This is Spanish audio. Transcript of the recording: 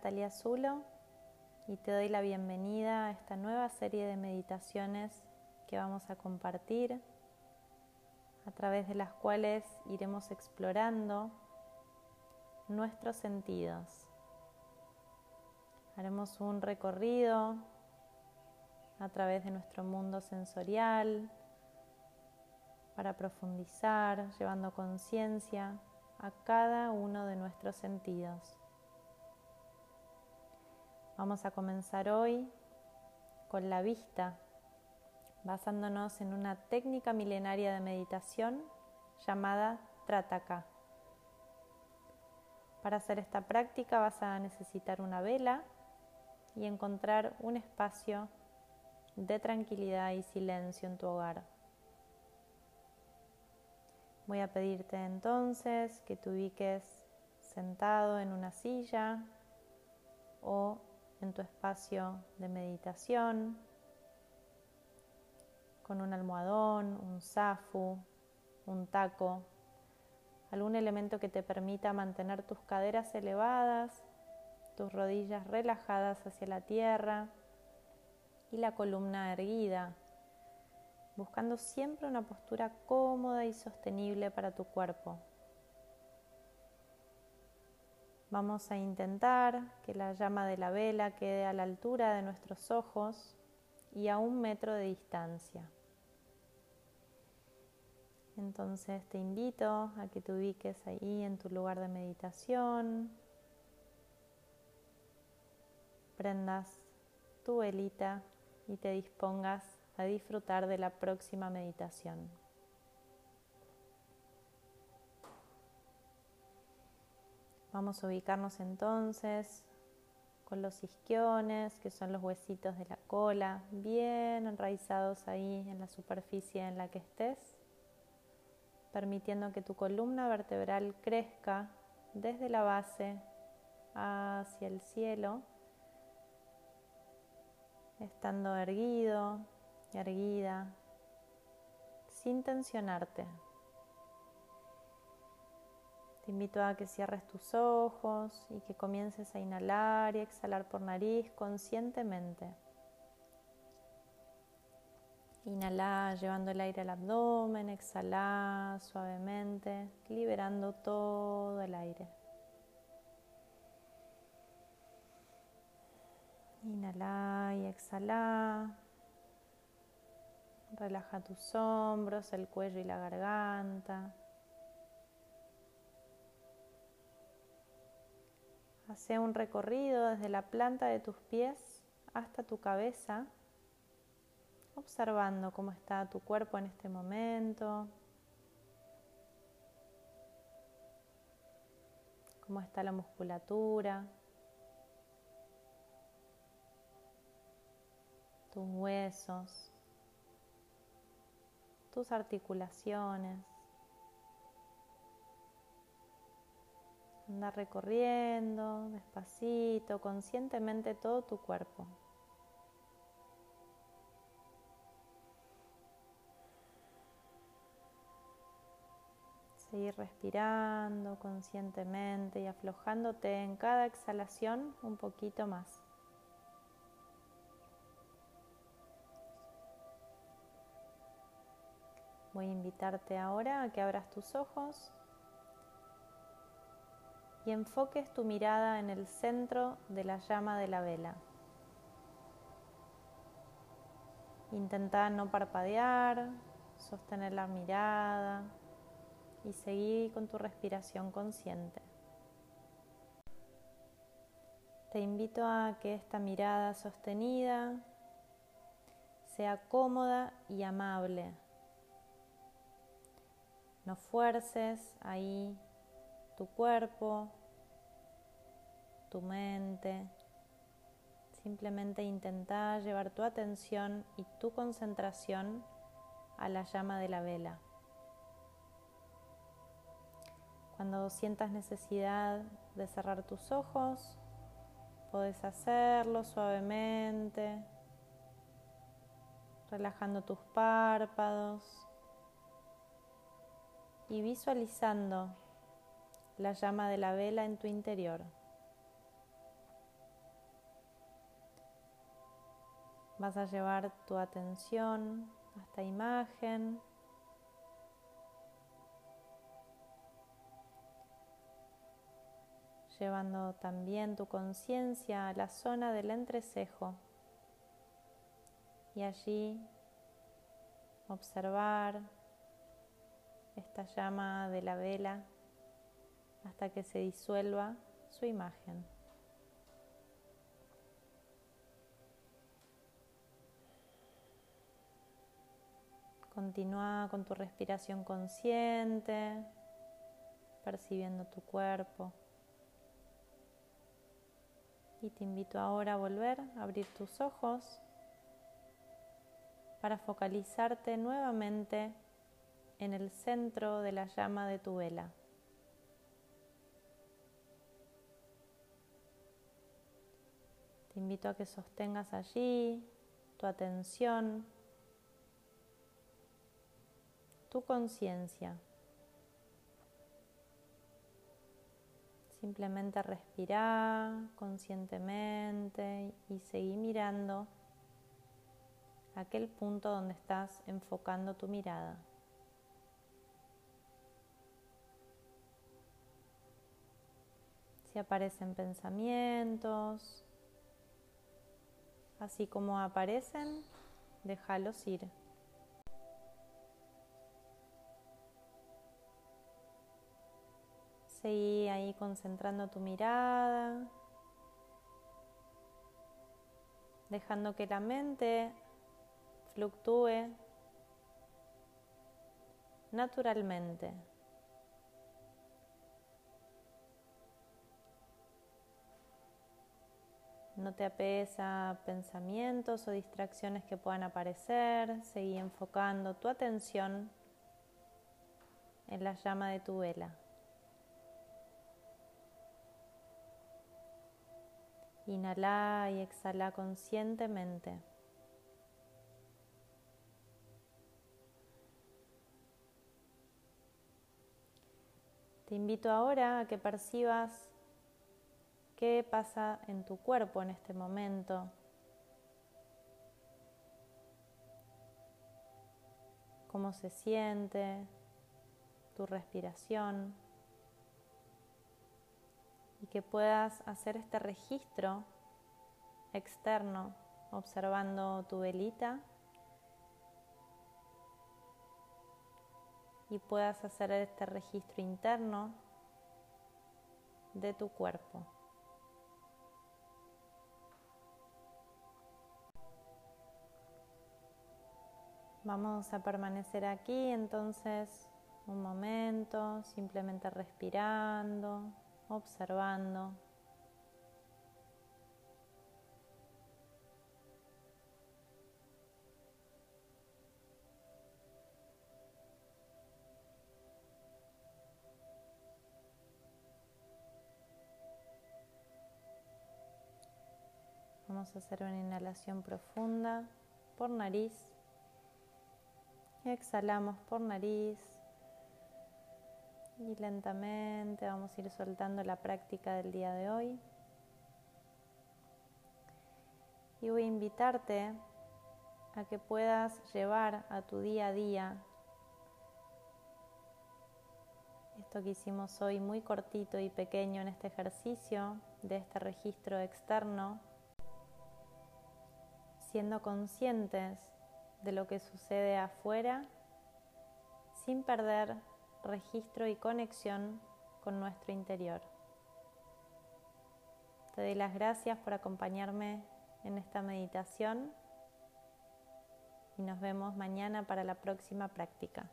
Natalia Zulo y te doy la bienvenida a esta nueva serie de meditaciones que vamos a compartir, a través de las cuales iremos explorando nuestros sentidos. Haremos un recorrido a través de nuestro mundo sensorial para profundizar, llevando conciencia a cada uno de nuestros sentidos. Vamos a comenzar hoy con la vista, basándonos en una técnica milenaria de meditación llamada Trataka. Para hacer esta práctica vas a necesitar una vela y encontrar un espacio de tranquilidad y silencio en tu hogar. Voy a pedirte entonces que te ubiques sentado en una silla o en tu espacio de meditación, con un almohadón, un zafu, un taco, algún elemento que te permita mantener tus caderas elevadas, tus rodillas relajadas hacia la tierra y la columna erguida, buscando siempre una postura cómoda y sostenible para tu cuerpo. Vamos a intentar que la llama de la vela quede a la altura de nuestros ojos y a un metro de distancia. Entonces te invito a que te ubiques ahí en tu lugar de meditación, prendas tu velita y te dispongas a disfrutar de la próxima meditación. Vamos a ubicarnos entonces con los isquiones, que son los huesitos de la cola, bien enraizados ahí en la superficie en la que estés, permitiendo que tu columna vertebral crezca desde la base hacia el cielo, estando erguido y erguida, sin tensionarte. Invito a que cierres tus ojos y que comiences a inhalar y exhalar por nariz conscientemente. Inhala llevando el aire al abdomen, exhala suavemente, liberando todo el aire. Inhala y exhala. Relaja tus hombros, el cuello y la garganta. Hace un recorrido desde la planta de tus pies hasta tu cabeza, observando cómo está tu cuerpo en este momento, cómo está la musculatura, tus huesos, tus articulaciones. Anda recorriendo despacito, conscientemente todo tu cuerpo. Seguir respirando conscientemente y aflojándote en cada exhalación un poquito más. Voy a invitarte ahora a que abras tus ojos enfoques tu mirada en el centro de la llama de la vela. Intenta no parpadear, sostener la mirada y seguir con tu respiración consciente. Te invito a que esta mirada sostenida sea cómoda y amable. No fuerces ahí tu cuerpo, tu mente. Simplemente intenta llevar tu atención y tu concentración a la llama de la vela. Cuando sientas necesidad de cerrar tus ojos, puedes hacerlo suavemente, relajando tus párpados y visualizando la llama de la vela en tu interior. Vas a llevar tu atención a esta imagen. Llevando también tu conciencia a la zona del entrecejo y allí observar esta llama de la vela hasta que se disuelva su imagen. Continúa con tu respiración consciente, percibiendo tu cuerpo. Y te invito ahora a volver a abrir tus ojos para focalizarte nuevamente en el centro de la llama de tu vela. Te invito a que sostengas allí tu atención tu conciencia. Simplemente respira conscientemente y seguí mirando aquel punto donde estás enfocando tu mirada. Si aparecen pensamientos, así como aparecen, déjalos ir. Seguí ahí concentrando tu mirada, dejando que la mente fluctúe naturalmente. No te apegues a pensamientos o distracciones que puedan aparecer. Seguí enfocando tu atención en la llama de tu vela. Inhala y exhala conscientemente. Te invito ahora a que percibas qué pasa en tu cuerpo en este momento. Cómo se siente tu respiración y que puedas hacer este registro externo observando tu velita y puedas hacer este registro interno de tu cuerpo. Vamos a permanecer aquí entonces un momento, simplemente respirando observando. Vamos a hacer una inhalación profunda por nariz. Exhalamos por nariz. Y lentamente vamos a ir soltando la práctica del día de hoy. Y voy a invitarte a que puedas llevar a tu día a día esto que hicimos hoy muy cortito y pequeño en este ejercicio de este registro externo, siendo conscientes de lo que sucede afuera sin perder registro y conexión con nuestro interior. Te doy las gracias por acompañarme en esta meditación y nos vemos mañana para la próxima práctica.